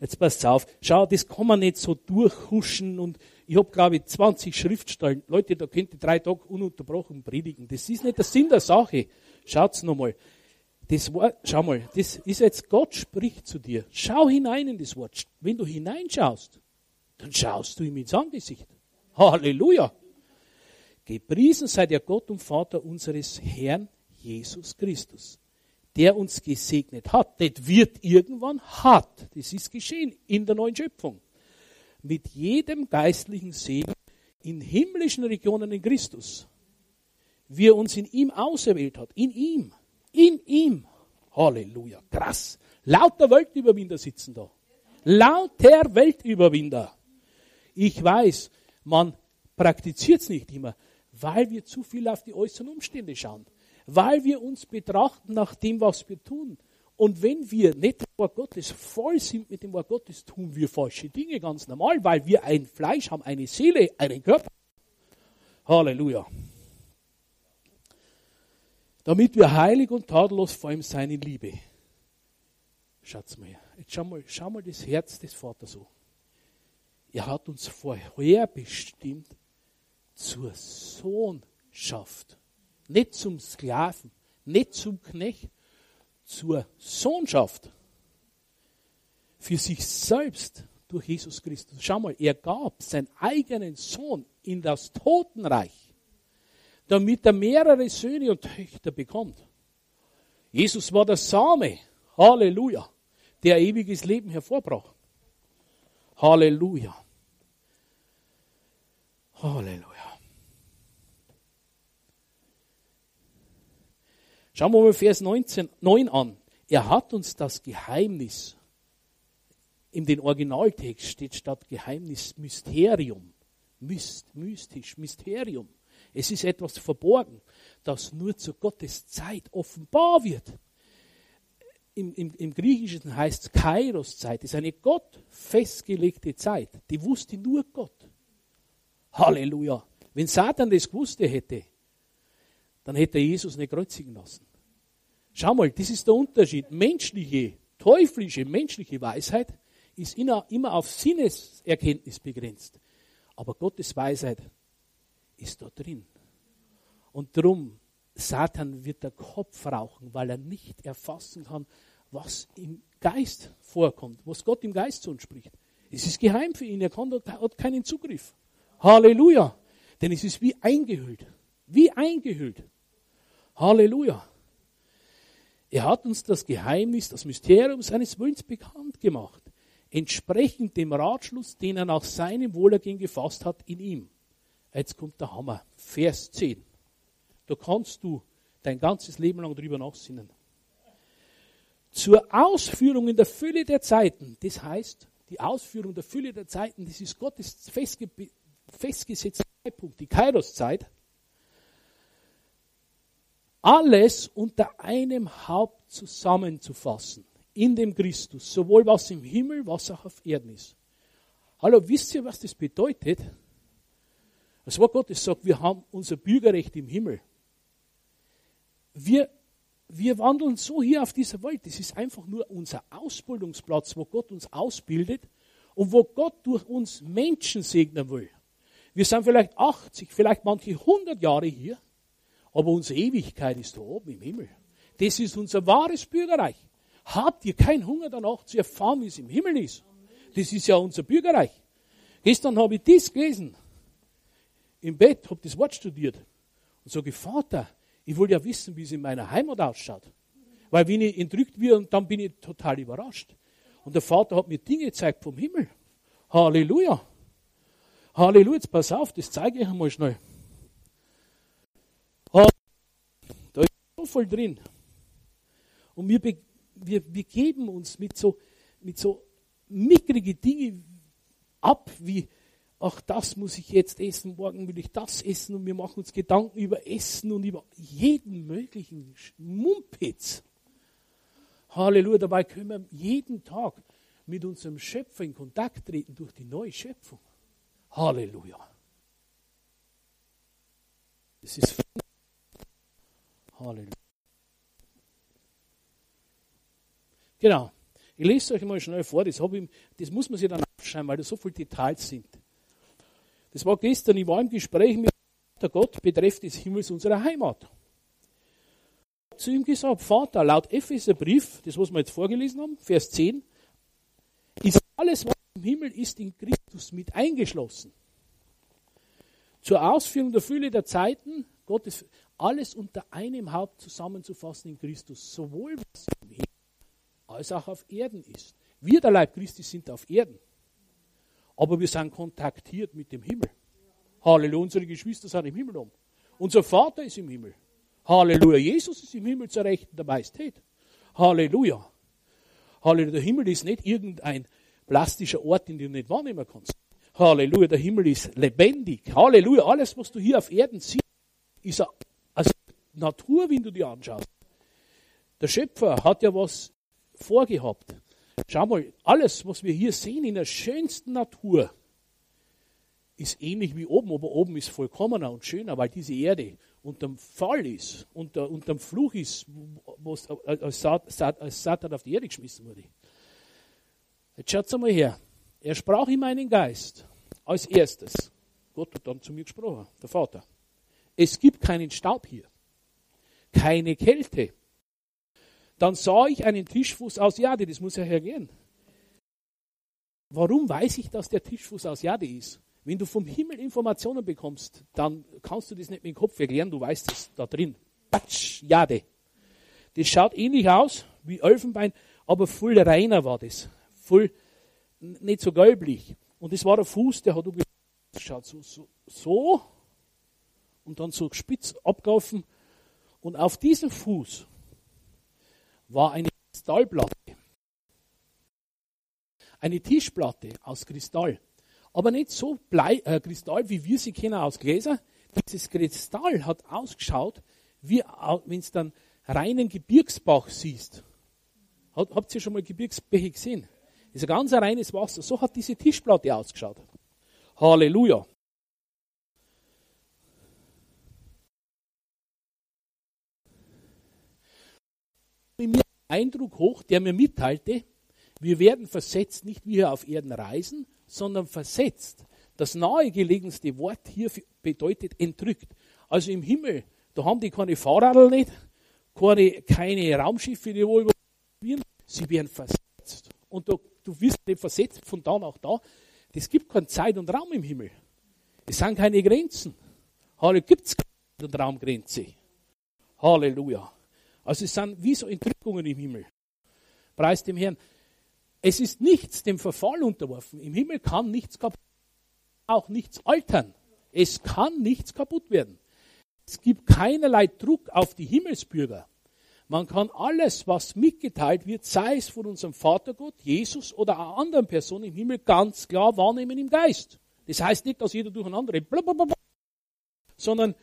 Jetzt passt auf. Schau, das kann man nicht so durchhuschen und ich habe, glaube ich, 20 Schriftstellen. Leute, da könnt ihr drei Tage ununterbrochen predigen. Das ist nicht der Sinn der Sache. Schaut's nochmal. Das Wort, schau mal, das ist jetzt Gott spricht zu dir. Schau hinein in das Wort. Wenn du hineinschaust, dann schaust du ihm ins Angesicht. Halleluja. Gepriesen sei der Gott und Vater unseres Herrn Jesus Christus, der uns gesegnet hat. Das wird irgendwann hat. Das ist geschehen in der neuen Schöpfung mit jedem geistlichen Segen in himmlischen Regionen in Christus. Wie er uns in ihm auserwählt hat. In ihm. In ihm. Halleluja. Krass. Lauter Weltüberwinder sitzen da. Lauter Weltüberwinder. Ich weiß, man praktiziert es nicht immer, weil wir zu viel auf die äußeren Umstände schauen. Weil wir uns betrachten nach dem, was wir tun. Und wenn wir nicht dem Wort Gottes voll sind mit dem Wort Gottes, tun wir falsche Dinge ganz normal, weil wir ein Fleisch haben, eine Seele, einen Körper. Halleluja. Damit wir heilig und tadellos vor ihm seine Liebe. Schaut's mal, jetzt schau mal, schau mal das Herz des Vaters so. Er hat uns vorher bestimmt zur Sohnschaft. Nicht zum Sklaven, nicht zum Knecht, zur Sohnschaft für sich selbst durch Jesus Christus. Schau mal, er gab seinen eigenen Sohn in das Totenreich, damit er mehrere Söhne und Töchter bekommt. Jesus war der Same, Halleluja, der ewiges Leben hervorbracht. Halleluja. Halleluja. Schauen wir mal Vers 19, 9 an. Er hat uns das Geheimnis, in den Originaltext steht statt Geheimnis Mysterium. Myst, mystisch, Mysterium. Es ist etwas verborgen, das nur zu Gottes Zeit offenbar wird. im, im, im Griechischen heißt es Kairos-Zeit, ist eine Gott festgelegte Zeit. Die wusste nur Gott. Halleluja. Wenn Satan das gewusst hätte, dann hätte er Jesus nicht kreuzigen lassen. Schau mal, das ist der Unterschied. Menschliche, teuflische, menschliche Weisheit ist immer auf Sinneserkenntnis begrenzt. Aber Gottes Weisheit ist da drin. Und darum, Satan wird der Kopf rauchen, weil er nicht erfassen kann, was im Geist vorkommt, was Gott im Geist zu uns spricht. Es ist geheim für ihn, er kann, hat keinen Zugriff. Halleluja. Denn es ist wie eingehüllt. Wie eingehüllt. Halleluja. Er hat uns das Geheimnis, das Mysterium seines Willens bekannt gemacht, entsprechend dem Ratschluss, den er nach seinem Wohlergehen gefasst hat in ihm. Jetzt kommt der Hammer. Vers 10. Da kannst du dein ganzes Leben lang drüber nachsinnen. Zur Ausführung in der Fülle der Zeiten, das heißt, die Ausführung der Fülle der Zeiten, das ist Gottes festge festgesetzter Zeitpunkt, die Kairos-Zeit, alles unter einem Haupt zusammenzufassen, in dem Christus, sowohl was im Himmel, was auch auf Erden ist. Hallo, wisst ihr, was das bedeutet? Das Wort Gottes sagt, wir haben unser Bürgerrecht im Himmel. Wir, wir wandeln so hier auf dieser Welt. Das ist einfach nur unser Ausbildungsplatz, wo Gott uns ausbildet und wo Gott durch uns Menschen segnen will. Wir sind vielleicht 80, vielleicht manche 100 Jahre hier aber unsere Ewigkeit ist da oben im Himmel. Das ist unser wahres Bürgerreich. Habt ihr keinen Hunger danach zu erfahren, wie es im Himmel ist? Das ist ja unser Bürgerreich. Gestern habe ich das gelesen. Im Bett, habe das Wort studiert. Und sage, Vater, ich will ja wissen, wie es in meiner Heimat ausschaut. Weil wenn ich entrückt werde, dann bin ich total überrascht. Und der Vater hat mir Dinge gezeigt vom Himmel. Halleluja. Halleluja, jetzt pass auf, das zeige ich einmal schnell. Voll drin. Und wir, wir, wir geben uns mit so, mit so mickrige Dinge ab, wie, ach, das muss ich jetzt essen, morgen will ich das essen und wir machen uns Gedanken über Essen und über jeden möglichen Mumpitz. Halleluja, dabei können wir jeden Tag mit unserem Schöpfer in Kontakt treten durch die neue Schöpfung. Halleluja. Das ist Halleluja. Genau. Ich lese euch mal schnell vor, das, ich, das muss man sich dann aufschreiben, weil da so viele Details sind. Das war gestern, ich war im Gespräch mit der Gott betreffend des Himmels unserer Heimat. Ich habe zu ihm gesagt, Vater, laut Epheserbrief, das was wir jetzt vorgelesen haben, Vers 10, ist alles, was im Himmel ist, in Christus mit eingeschlossen. Zur Ausführung der Fülle der Zeiten, Gottes, alles unter einem Haupt zusammenzufassen in Christus, sowohl was im Himmel als auch auf Erden ist. Wir, der Leib Christi, sind auf Erden. Aber wir sind kontaktiert mit dem Himmel. Halleluja, unsere Geschwister sind im Himmel um. Unser Vater ist im Himmel. Halleluja, Jesus ist im Himmel zur Rechten der Majestät. Halleluja. Halleluja, der Himmel ist nicht irgendein plastischer Ort, den du nicht wahrnehmen kannst. Halleluja, der Himmel ist lebendig. Halleluja, alles, was du hier auf Erden siehst, ist also Natur, wenn du dir anschaust. Der Schöpfer hat ja was vorgehabt. Schau mal, alles, was wir hier sehen in der schönsten Natur, ist ähnlich wie oben, aber oben ist vollkommener und schöner, weil diese Erde unterm Fall ist, unter, unterm Fluch ist, was als, Satan auf die Erde geschmissen wurde. Jetzt schaut mal her. Er sprach in meinen Geist als erstes. Gott hat dann zu mir gesprochen, der Vater. Es gibt keinen Staub hier, keine Kälte. Dann sah ich einen Tischfuß aus Jade, das muss ja hergehen. Warum weiß ich, dass der Tischfuß aus Jade ist? Wenn du vom Himmel Informationen bekommst, dann kannst du das nicht mit dem Kopf erklären, du weißt es da drin. Batsch, Jade. Das schaut ähnlich aus wie Elfenbein, aber voll reiner war das. Voll, nicht so gelblich. Und das war der Fuß, der hat schaut so, so, so und dann so spitz abgelaufen. Und auf diesem Fuß war eine Kristallplatte. Eine Tischplatte aus Kristall. Aber nicht so Blei, äh, Kristall, wie wir sie kennen aus Gläser. Dieses Kristall hat ausgeschaut, wie wenn es dann reinen Gebirgsbach siehst. Habt ihr schon mal Gebirgsbäche gesehen? Das ist ein ganz reines Wasser. So hat diese Tischplatte ausgeschaut. Halleluja. In mir Eindruck hoch, der mir mitteilte, wir werden versetzt, nicht wie hier auf Erden reisen, sondern versetzt. Das nahegelegenste Wort hier bedeutet entrückt. Also im Himmel, da haben die keine Fahrradl nicht, keine, keine Raumschiffe, die wo überwieren, sie werden versetzt. Und du, du wirst nicht versetzt von da nach da. Es gibt keine Zeit und Raum im Himmel. Es sind keine Grenzen. Halleluja, gibt es keine Raumgrenze. Halleluja. Also es sind wie so Entrückungen im Himmel. Preis dem Herrn. Es ist nichts dem Verfall unterworfen. Im Himmel kann nichts kaputt, auch nichts altern. Es kann nichts kaputt werden. Es gibt keinerlei Druck auf die Himmelsbürger. Man kann alles, was mitgeteilt wird, sei es von unserem Vater Gott, Jesus oder einer anderen Person im Himmel, ganz klar wahrnehmen im Geist. Das heißt nicht, dass jeder durcheinander sondern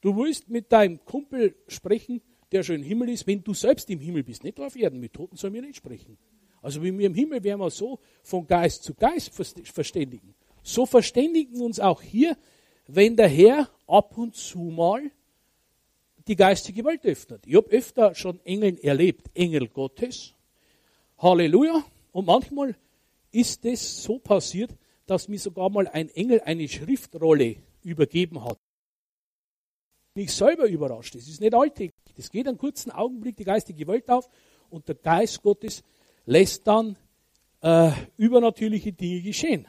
du willst mit deinem Kumpel sprechen, der schon im Himmel ist, wenn du selbst im Himmel bist, nicht auf Erden. Mit Toten sollen wir nicht sprechen. Also wie wir im Himmel werden wir so von Geist zu Geist verständigen. So verständigen uns auch hier, wenn der Herr ab und zu mal die geistige Welt öffnet. Ich habe öfter schon Engeln erlebt, Engel Gottes. Halleluja. Und manchmal ist es so passiert, dass mir sogar mal ein Engel eine Schriftrolle übergeben hat. Mich selber überrascht. Es ist nicht alltäglich. Es geht einen kurzen Augenblick die geistige Welt auf und der Geist Gottes lässt dann äh, übernatürliche Dinge geschehen.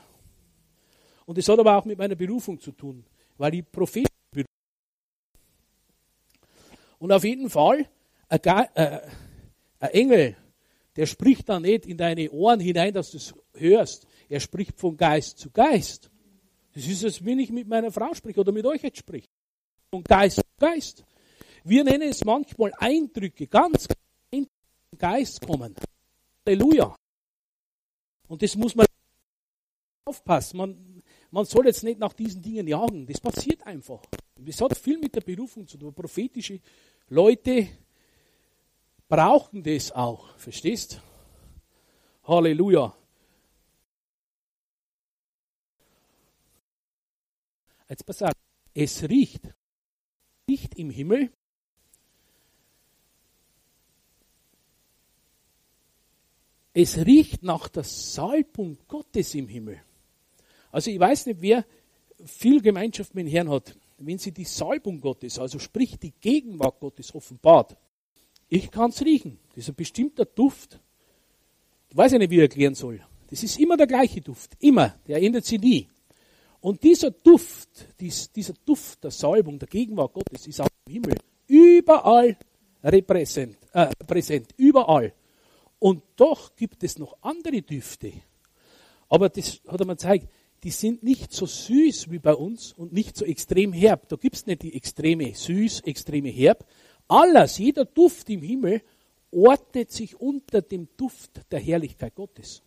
Und das hat aber auch mit meiner Berufung zu tun, weil ich Prophet bin. Und auf jeden Fall, ein, äh, ein Engel, der spricht dann nicht in deine Ohren hinein, dass du es hörst. Er spricht von Geist zu Geist. Das ist, als wenn ich mit meiner Frau spreche oder mit euch jetzt spreche. Von Geist zu Geist. Wir nennen es manchmal Eindrücke, ganz den Geist kommen. Halleluja. Und das muss man aufpassen. Man, man soll jetzt nicht nach diesen Dingen jagen. Das passiert einfach. Das hat viel mit der Berufung zu tun. Prophetische Leute brauchen das auch. Verstehst? Halleluja. Jetzt pass auf. Es riecht. Riecht im Himmel Es riecht nach der Salbung Gottes im Himmel. Also ich weiß nicht, wer viel Gemeinschaft mit dem Herrn hat, wenn sie die Salbung Gottes, also sprich die Gegenwart Gottes offenbart. Ich kann es riechen. Das ist ein bestimmter Duft. Ich weiß ja nicht, wie ich erklären soll. Das ist immer der gleiche Duft. Immer. Der ändert sich nie. Und dieser Duft, dieser Duft der Salbung, der Gegenwart Gottes ist auch im Himmel überall repräsent, äh, präsent. Überall. Und doch gibt es noch andere Düfte. Aber das hat er mir gezeigt, die sind nicht so süß wie bei uns und nicht so extrem herb. Da gibt es nicht die extreme süß, extreme herb. Alles, jeder Duft im Himmel ordnet sich unter dem Duft der Herrlichkeit Gottes.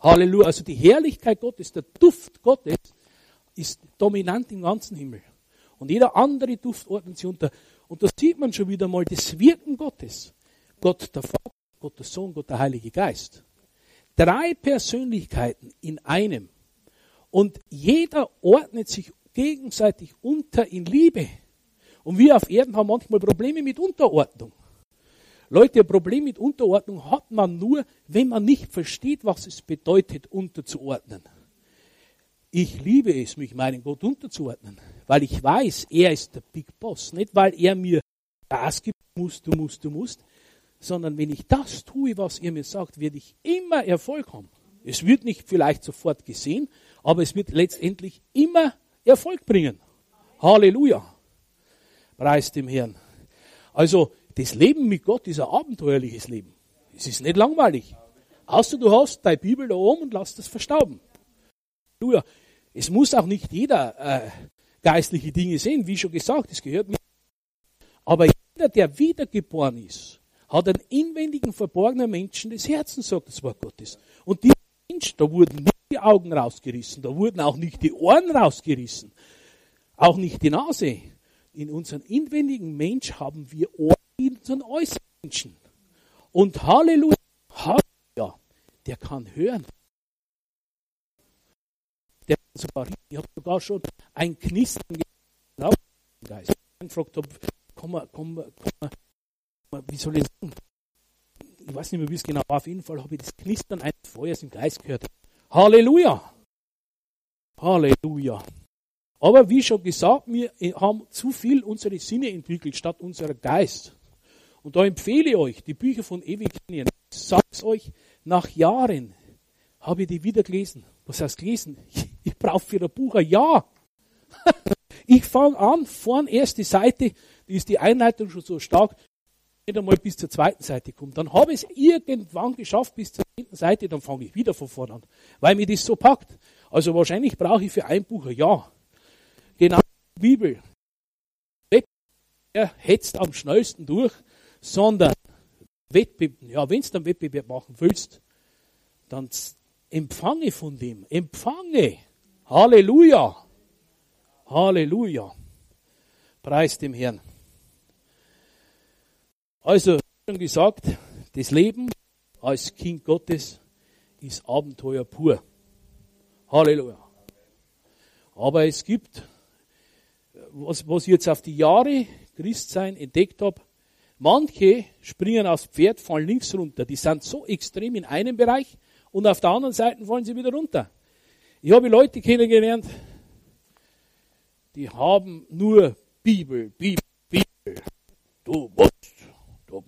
Halleluja. Also die Herrlichkeit Gottes, der Duft Gottes ist dominant im ganzen Himmel. Und jeder andere Duft ordnet sich unter. Und da sieht man schon wieder mal das Wirken Gottes. Gott der Vater, Gott der Sohn, Gott der Heilige Geist. Drei Persönlichkeiten in einem. Und jeder ordnet sich gegenseitig unter in Liebe. Und wir auf Erden haben manchmal Probleme mit Unterordnung. Leute, ein Problem mit Unterordnung hat man nur, wenn man nicht versteht, was es bedeutet, unterzuordnen. Ich liebe es, mich meinem Gott unterzuordnen, weil ich weiß, er ist der Big Boss. Nicht, weil er mir das gibt, musst du, musst du, musst, sondern wenn ich das tue, was ihr mir sagt, werde ich immer Erfolg haben. Es wird nicht vielleicht sofort gesehen, aber es wird letztendlich immer Erfolg bringen. Halleluja. Preis dem Herrn. Also, das Leben mit Gott ist ein abenteuerliches Leben. Es ist nicht langweilig. Außer du hast deine Bibel da oben und lass das verstauben. Halleluja. Es muss auch nicht jeder äh, geistliche Dinge sehen, wie schon gesagt, es gehört mit. Aber jeder, der wiedergeboren ist, hat einen inwendigen, verborgenen Menschen des Herzens, sagt das Wort Gottes. Und dieser Mensch, da wurden nicht die Augen rausgerissen, da wurden auch nicht die Ohren rausgerissen, auch nicht die Nase. In unserem inwendigen Mensch haben wir Ohren in unseren äußeren Menschen. Und Halleluja, Halleluja. der kann hören. Der kann sogar, ich habe sogar schon ein Knistern im Geist. Ich gefragt habe, komm mal, komm mal, komm mal, wie soll ich sagen? Ich weiß nicht mehr, wie es genau war. Auf jeden Fall habe ich das Knistern eines Feuers im Geist gehört. Halleluja! Halleluja! Aber wie schon gesagt, wir haben zu viel unsere Sinne entwickelt statt unserer Geist. Und da empfehle ich euch die Bücher von Ewig Ich sag's euch, nach Jahren habe ich die wieder gelesen. Was heißt gelesen? Ich, (laughs) ich brauche für ein Buch ein Jahr. (laughs) ich fange an, vorn erste Seite, die ist die Einleitung schon so stark, nicht einmal bis zur zweiten Seite kommt. Dann habe ich es irgendwann geschafft bis zur zehnten Seite, dann fange ich wieder von vorn an, weil mir das so packt. Also wahrscheinlich brauche ich für ein Buch ein Jahr. Genau die Bibel. Er hetzt am schnellsten durch, sondern Wettbewerb, ja, wenn du einen Wettbewerb machen willst, dann empfange von dem, empfange. Halleluja. Halleluja. Preis dem Herrn. Also, schon gesagt, das Leben als Kind Gottes ist Abenteuer pur. Halleluja. Aber es gibt, was, was ich jetzt auf die Jahre Christsein entdeckt habe, manche springen aufs Pferd, fallen links runter. Die sind so extrem in einem Bereich und auf der anderen Seite fallen sie wieder runter. Ich habe Leute kennengelernt, die haben nur Bibel, Bibel, Bibel. Du musst,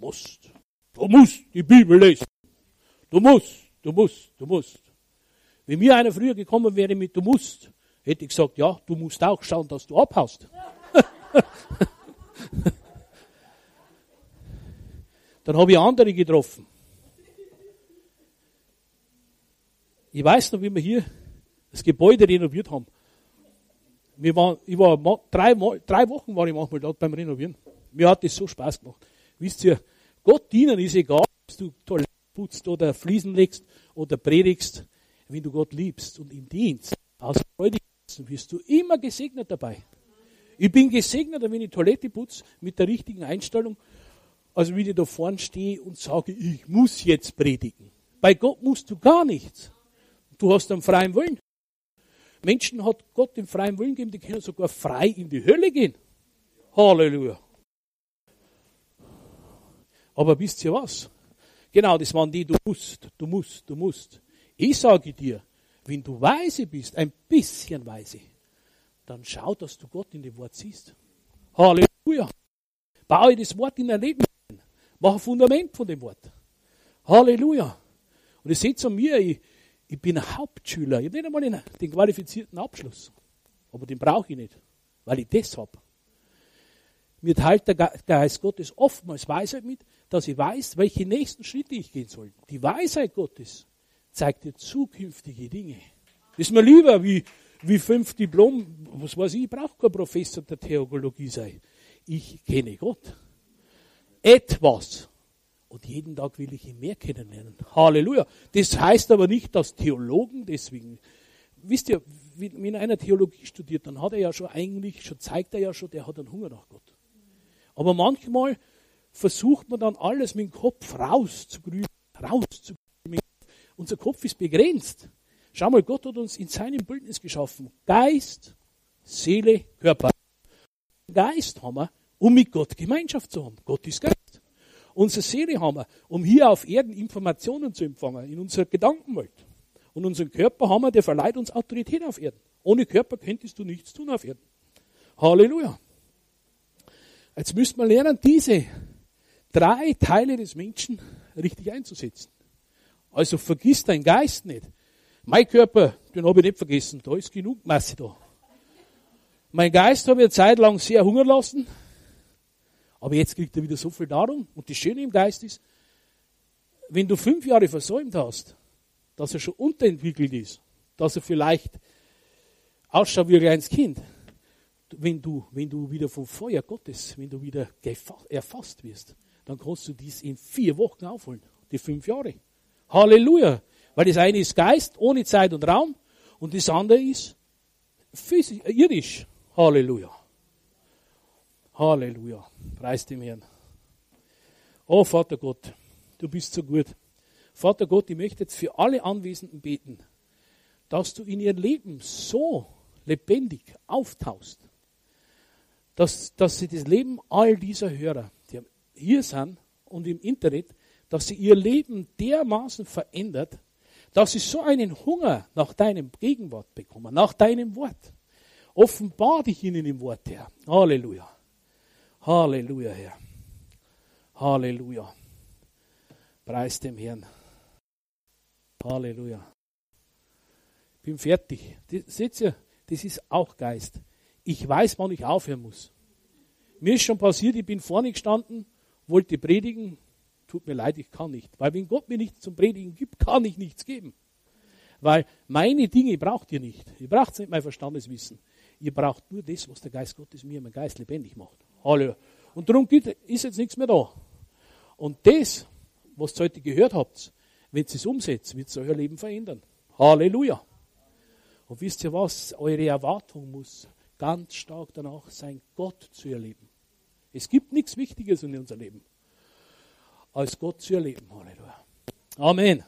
musst, du musst die Bibel lesen. Du musst, du musst, du musst. Wenn mir einer früher gekommen wäre mit du musst, hätte ich gesagt, ja, du musst auch schauen, dass du abhaust. (laughs) Dann habe ich andere getroffen. Ich weiß noch, wie wir hier das Gebäude renoviert haben. Wir waren, ich war drei, drei Wochen war ich manchmal dort beim Renovieren. Mir hat das so Spaß gemacht. Wisst ihr, Gott dienen ist egal, ob du Toilette putzt oder Fliesen legst oder predigst wenn du Gott liebst und ihm dienst, aus Freude wirst du immer gesegnet dabei. Ich bin gesegnet, wenn ich Toilette putze mit der richtigen Einstellung, also wenn ich da vorne stehe und sage, ich muss jetzt predigen. Bei Gott musst du gar nichts. Du hast einen freien Willen. Menschen hat Gott den freien Willen gegeben, die können sogar frei in die Hölle gehen. Halleluja. Aber wisst ihr was? Genau, das waren die, du musst, du musst, du musst. Ich sage dir, wenn du weise bist, ein bisschen weise, dann schau, dass du Gott in dem Wort siehst. Halleluja. Baue das Wort in dein Leben ein. Mach ein Fundament von dem Wort. Halleluja. Und ihr seht an mir, ich, ich bin ein Hauptschüler. Ich habe nicht einmal den qualifizierten Abschluss. Aber den brauche ich nicht, weil ich das habe. Mir teilt der Geist Gottes oftmals Weisheit mit, dass ich weiß, welche nächsten Schritte ich gehen soll. Die Weisheit Gottes zeigt dir zukünftige Dinge. Ist mir lieber wie, wie fünf Diplom, was weiß ich, ich brauche kein Professor der Theologie sein. Ich kenne Gott. Etwas. Und jeden Tag will ich ihn mehr kennenlernen. Halleluja. Das heißt aber nicht, dass Theologen deswegen, wisst ihr, wenn einer Theologie studiert, dann hat er ja schon eigentlich, schon zeigt er ja schon, der hat einen Hunger nach Gott. Aber manchmal versucht man dann alles mit dem Kopf rauszugrüben, rauszugrüben. Unser Kopf ist begrenzt. Schau mal, Gott hat uns in seinem Bildnis geschaffen. Geist, Seele, Körper. Geist haben wir, um mit Gott Gemeinschaft zu haben. Gott ist Geist. Unsere Seele haben wir, um hier auf Erden Informationen zu empfangen, in unserer Gedankenwelt. Und unseren Körper haben wir, der verleiht uns Autorität auf Erden. Ohne Körper könntest du nichts tun auf Erden. Halleluja. Jetzt müssen wir lernen, diese drei Teile des Menschen richtig einzusetzen. Also vergiss deinen Geist nicht. Mein Körper, den habe ich nicht vergessen. Da ist genug Masse da. Mein Geist habe ich eine Zeit lang sehr hungern lassen. Aber jetzt kriegt er wieder so viel Nahrung. Und das Schöne im Geist ist, wenn du fünf Jahre versäumt hast, dass er schon unterentwickelt ist, dass er vielleicht ausschaut wie ein kleines Kind, wenn du, wenn du wieder vom Feuer Gottes, wenn du wieder erfasst wirst, dann kannst du dies in vier Wochen aufholen, die fünf Jahre. Halleluja. Weil das eine ist Geist ohne Zeit und Raum und das andere ist physisch, äh, irdisch. Halleluja. Halleluja. Preis dem Herrn. Oh Vater Gott, du bist so gut. Vater Gott, ich möchte jetzt für alle Anwesenden beten, dass du in ihr Leben so lebendig auftaust, dass, dass sie das Leben all dieser Hörer, hier sind und im Internet, dass sie ihr Leben dermaßen verändert, dass sie so einen Hunger nach deinem Gegenwart bekommen, nach deinem Wort. Offenbar dich ihnen im Wort, Herr. Halleluja. Halleluja, Herr. Halleluja. Preis dem Herrn. Halleluja. Ich bin fertig. seht ihr, das ist auch Geist. Ich weiß, wann ich aufhören muss. Mir ist schon passiert, ich bin vorne gestanden, wollte predigen. Tut mir leid, ich kann nicht. Weil wenn Gott mir nichts zum Predigen gibt, kann ich nichts geben. Weil meine Dinge braucht ihr nicht. Ihr braucht nicht mein Verstandeswissen. Ihr braucht nur das, was der Geist Gottes mir im Geist lebendig macht. Halleluja. Und darum ist jetzt nichts mehr da. Und das, was ihr heute gehört habt, wenn ihr es umsetzt, wird es euer Leben verändern. Halleluja. Und wisst ihr was? Eure Erwartung muss ganz stark danach sein, Gott zu erleben. Es gibt nichts Wichtiges in unserem Leben, als Gott zu erleben. Halleluja. Amen.